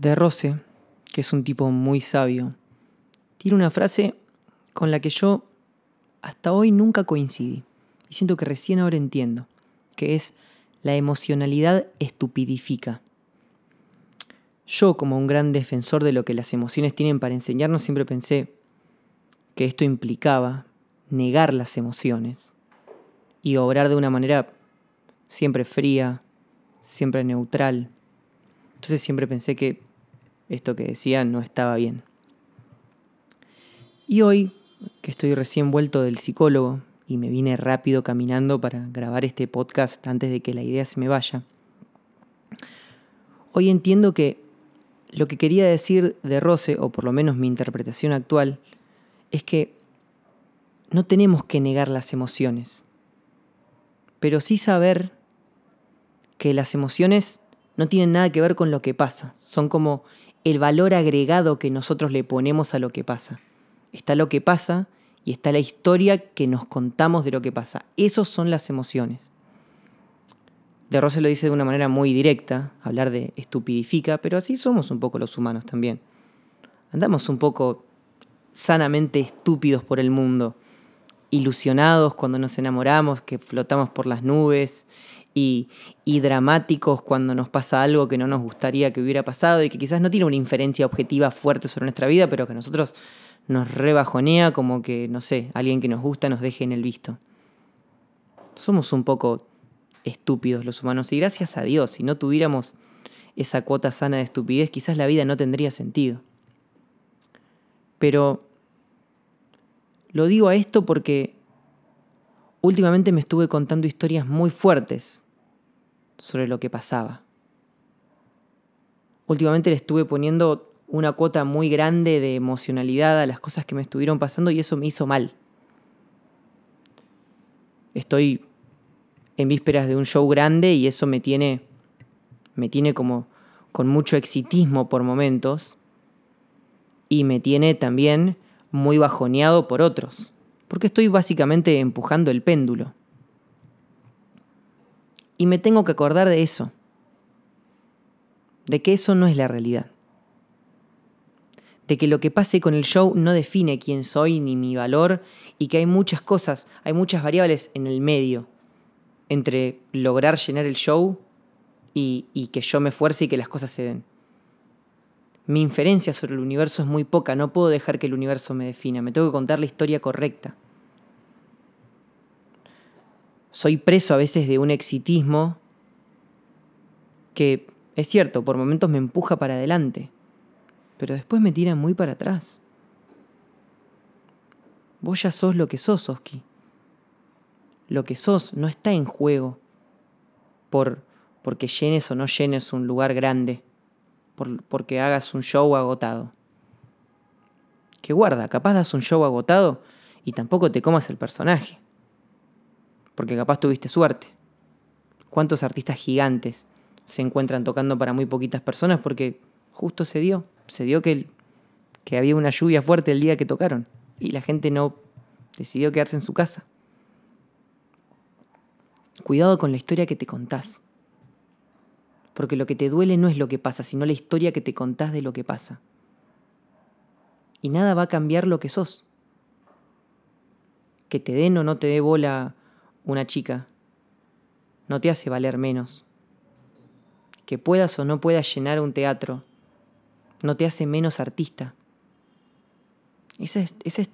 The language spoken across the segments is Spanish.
De Rose, que es un tipo muy sabio, tiene una frase con la que yo hasta hoy nunca coincidí. Y siento que recién ahora entiendo, que es la emocionalidad estupidifica. Yo, como un gran defensor de lo que las emociones tienen para enseñarnos, siempre pensé que esto implicaba negar las emociones y obrar de una manera siempre fría, siempre neutral. Entonces siempre pensé que esto que decía no estaba bien. Y hoy, que estoy recién vuelto del psicólogo y me vine rápido caminando para grabar este podcast antes de que la idea se me vaya, hoy entiendo que lo que quería decir de Rose, o por lo menos mi interpretación actual, es que no tenemos que negar las emociones, pero sí saber que las emociones no tienen nada que ver con lo que pasa, son como el valor agregado que nosotros le ponemos a lo que pasa. Está lo que pasa y está la historia que nos contamos de lo que pasa. Esos son las emociones. De Rose lo dice de una manera muy directa, hablar de estupidifica, pero así somos un poco los humanos también. Andamos un poco sanamente estúpidos por el mundo, ilusionados cuando nos enamoramos, que flotamos por las nubes, y, dramáticos cuando nos pasa algo que no nos gustaría que hubiera pasado y que quizás no tiene una inferencia objetiva fuerte sobre nuestra vida, pero que a nosotros nos rebajonea como que, no sé, alguien que nos gusta nos deje en el visto. Somos un poco estúpidos los humanos y gracias a Dios, si no tuviéramos esa cuota sana de estupidez, quizás la vida no tendría sentido. Pero lo digo a esto porque últimamente me estuve contando historias muy fuertes sobre lo que pasaba. Últimamente le estuve poniendo una cuota muy grande de emocionalidad a las cosas que me estuvieron pasando y eso me hizo mal. Estoy en vísperas de un show grande y eso me tiene me tiene como con mucho exitismo por momentos y me tiene también muy bajoneado por otros, porque estoy básicamente empujando el péndulo. Y me tengo que acordar de eso, de que eso no es la realidad, de que lo que pase con el show no define quién soy ni mi valor y que hay muchas cosas, hay muchas variables en el medio entre lograr llenar el show y, que yo me esfuerce y que las cosas se den. Mi inferencia sobre el universo es muy poca, no puedo dejar que el universo me defina, me tengo que contar la historia correcta. Soy preso a veces de un exitismo que, es cierto, por momentos me empuja para adelante, pero después me tira muy para atrás. Vos ya sos lo que sos, Oski. Lo que sos no está en juego por porque llenes o no llenes un lugar grande porque hagas un show agotado. Que guarda, capaz das un show agotado y tampoco te comas el personaje. Porque capaz tuviste suerte. ¿Cuántos artistas gigantes se encuentran tocando para muy poquitas personas porque justo se dio? Se dio que, que había una lluvia fuerte el día que tocaron y la gente no decidió quedarse en su casa. Cuidado con la historia que te contás porque lo que te duele no es lo que pasa, sino la historia que te contás de lo que pasa. Y nada va a cambiar lo que sos. Que te den o no te dé bola una chica, no te hace valer menos. Que puedas o no puedas llenar un teatro, no te hace menos artista. Esa es, es,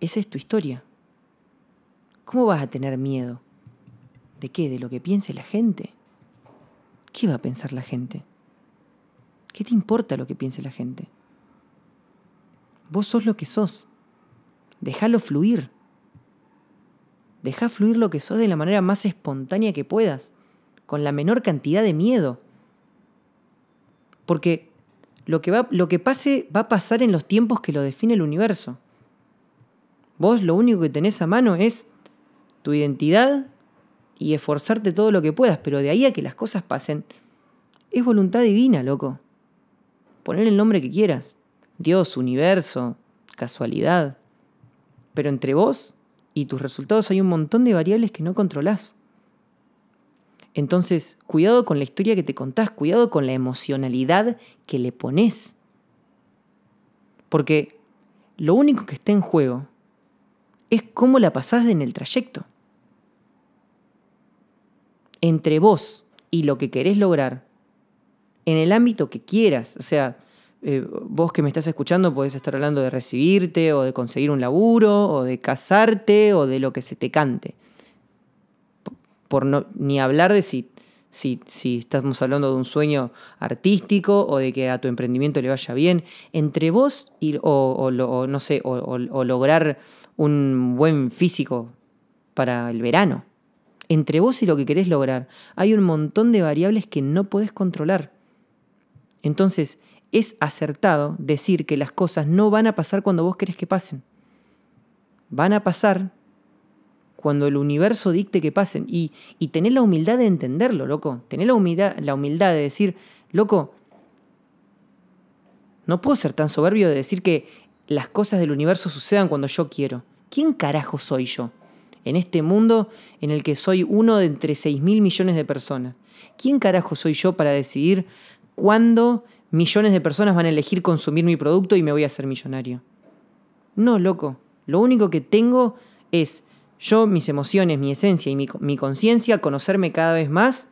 es tu historia. ¿Cómo vas a tener miedo? ¿De qué? ¿De lo que piense la gente? ¿Qué va a pensar la gente? ¿Qué te importa lo que piense la gente? Vos sos lo que sos. Déjalo fluir. Deja fluir lo que sos de la manera más espontánea que puedas, con la menor cantidad de miedo. Porque lo que, va, lo que pase va a pasar en los tiempos que lo define el universo. Vos lo único que tenés a mano es tu identidad y esforzarte todo lo que puedas, pero de ahí a que las cosas pasen, es voluntad divina, loco. Poner el nombre que quieras. Dios, universo, casualidad. Pero entre vos y tus resultados hay un montón de variables que no controlás. Entonces, cuidado con la historia que te contás, cuidado con la emocionalidad que le pones. Porque lo único que está en juego es cómo la pasás en el trayecto. Entre vos y lo que querés lograr, en el ámbito que quieras, o sea, eh, vos que me estás escuchando podés estar hablando de recibirte o de conseguir un laburo o de casarte o de lo que se te cante por no, ni hablar de si, si, estamos hablando de un sueño artístico o de que a tu emprendimiento le vaya bien, entre vos y, o, no sé, o, lograr un buen físico para el verano. Entre vos y lo que querés lograr, hay un montón de variables que no podés controlar. Entonces, es acertado decir que las cosas no van a pasar cuando vos querés que pasen. Van a pasar cuando el universo dicte que pasen. Y, y tener la humildad de entenderlo, loco. Tener la humildad, la humildad de decir, loco, no puedo ser tan soberbio de decir que las cosas del universo sucedan cuando yo quiero. ¿Quién carajo soy yo? En este mundo en el que soy uno de entre 6 mil millones de personas. ¿Quién carajo soy yo para decidir cuándo millones de personas van a elegir consumir mi producto y me voy a hacer millonario? No, loco. Lo único que tengo es yo, mis emociones, mi esencia y mi, conciencia, conocerme cada vez más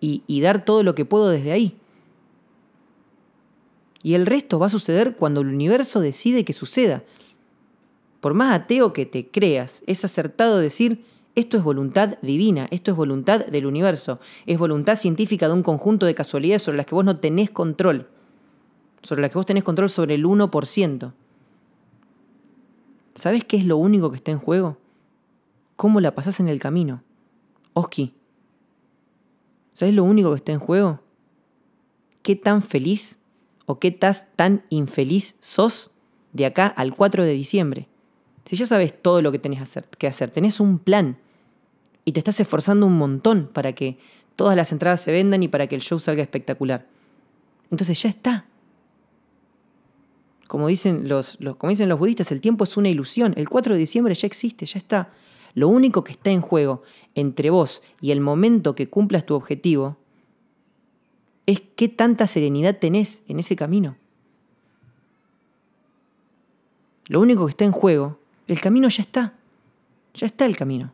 y, y dar todo lo que puedo desde ahí. Y el resto va a suceder cuando el universo decide que suceda. Por más ateo que te creas, es acertado decir, esto es voluntad divina, esto es voluntad del universo, es voluntad científica de un conjunto de casualidades sobre las que vos no tenés control, sobre las que vos tenés control sobre el 1%. ¿Sabes qué es lo único que está en juego? ¿Cómo la pasás en el camino? Oski, ¿sabes lo único que está en juego? ¿Qué tan feliz o qué tan infeliz sos de acá al 4 de diciembre? Si ya sabes todo lo que tenés que hacer, tenés un plan y te estás esforzando un montón para que todas las entradas se vendan y para que el show salga espectacular. Entonces ya está. Como dicen los, como dicen los budistas, el tiempo es una ilusión. El 4 de diciembre ya existe, ya está. Lo único que está en juego entre vos y el momento que cumplas tu objetivo es qué tanta serenidad tenés en ese camino. Lo único que está en juego, el camino ya está. Ya está el camino.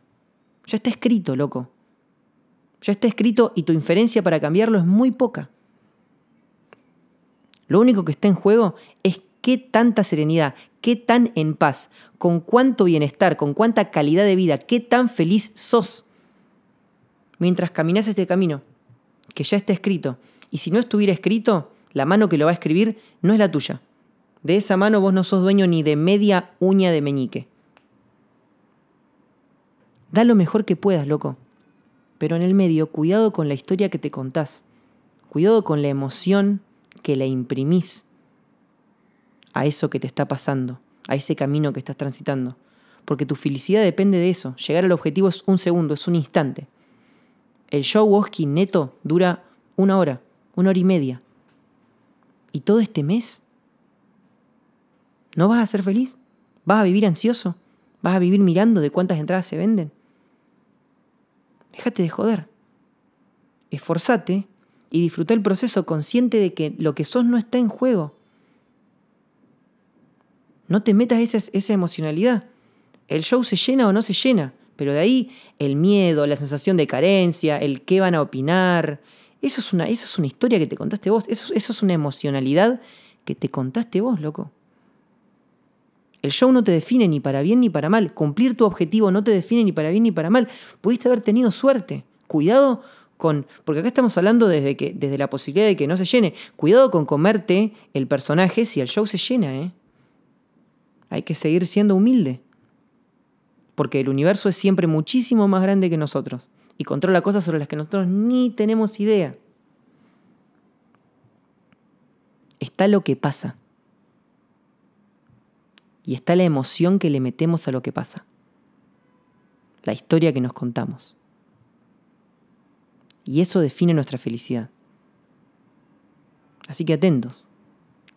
Ya está escrito, loco. Ya está escrito y tu inferencia para cambiarlo es muy poca. Lo único que está en juego es qué tanta serenidad, qué tan en paz, con cuánto bienestar, con cuánta calidad de vida, qué tan feliz sos mientras caminas este camino, que ya está escrito. Y si no estuviera escrito, la mano que lo va a escribir no es la tuya. De esa mano vos no sos dueño ni de media uña de meñique. Da lo mejor que puedas, loco. Pero en el medio, cuidado con la historia que te contás. Cuidado con la emoción que la imprimís a eso que te está pasando, a ese camino que estás transitando. Porque tu felicidad depende de eso. Llegar al objetivo es un segundo, es un instante. El show Woski neto dura una hora, una hora y media. ¿Y todo este mes? ¿No vas a ser feliz? ¿Vas a vivir ansioso? ¿Vas a vivir mirando de cuántas entradas se venden? Déjate de joder. Esforzate y disfruta el proceso consciente de que lo que sos no está en juego. No te metas esa, esa emocionalidad. El show se llena o no se llena, pero de ahí el miedo, la sensación de carencia, el qué van a opinar, eso es una, es una historia que te contaste vos, eso, eso es una emocionalidad que te contaste vos, loco. El show no te define ni para bien ni para mal. Cumplir tu objetivo no te define ni para bien ni para mal. Pudiste haber tenido suerte. Cuidado con. Porque acá estamos hablando desde, que, desde la posibilidad de que no se llene. Cuidado con comerte el personaje si el show se llena, ¿eh? hay que seguir siendo humilde. Porque el universo es siempre muchísimo más grande que nosotros y controla cosas sobre las que nosotros ni tenemos idea. Está lo que pasa. Y está la emoción que le metemos a lo que pasa. La historia que nos contamos. Y eso define nuestra felicidad. Así que atentos.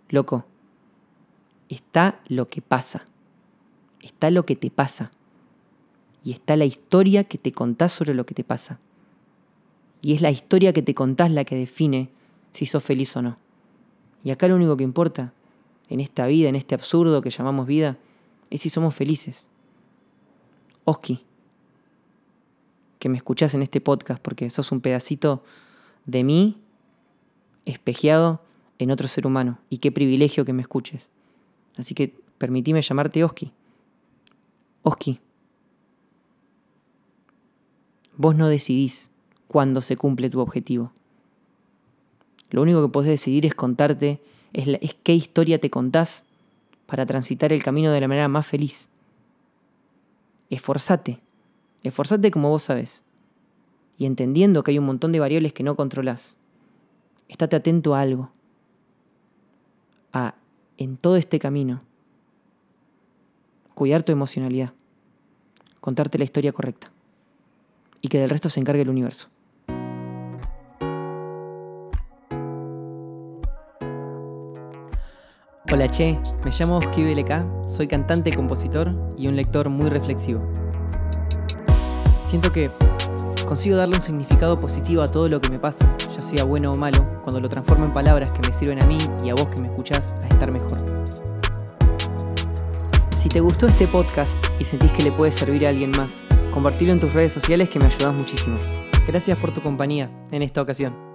Loco, está lo que pasa, está lo que te pasa y está la historia que te contás sobre lo que te pasa. Y es la historia que te contás la que define si sos feliz o no. Y acá lo único que importa, en esta vida, en este absurdo que llamamos vida, es si somos felices. Oski, que me escuchás en este podcast porque sos un pedacito de mí espejeado en otro ser humano. Y qué privilegio que me escuches. Así que permitime llamarte Oski. Oski, vos no decidís cuándo se cumple tu objetivo. Lo único que podés decidir es contarte, es, es qué historia te contás para transitar el camino de la manera más feliz. Esforzate, esforzate como vos sabes. Y entendiendo que hay un montón de variables que no controlás, estate atento a algo. A, en todo este camino, cuidar tu emocionalidad, contarte la historia correcta y que del resto se encargue el universo. Hola Che, me llamo Oski BLK, soy cantante, compositor y un lector muy reflexivo. Siento que consigo darle un significado positivo a todo lo que me pasa, ya sea bueno o malo, cuando lo transformo en palabras que me sirven a mí y a vos que me escuchás a estar mejor. Si te gustó este podcast y sentís que le puede servir a alguien más, compartilo en tus redes sociales que me ayudas muchísimo. Gracias por tu compañía en esta ocasión.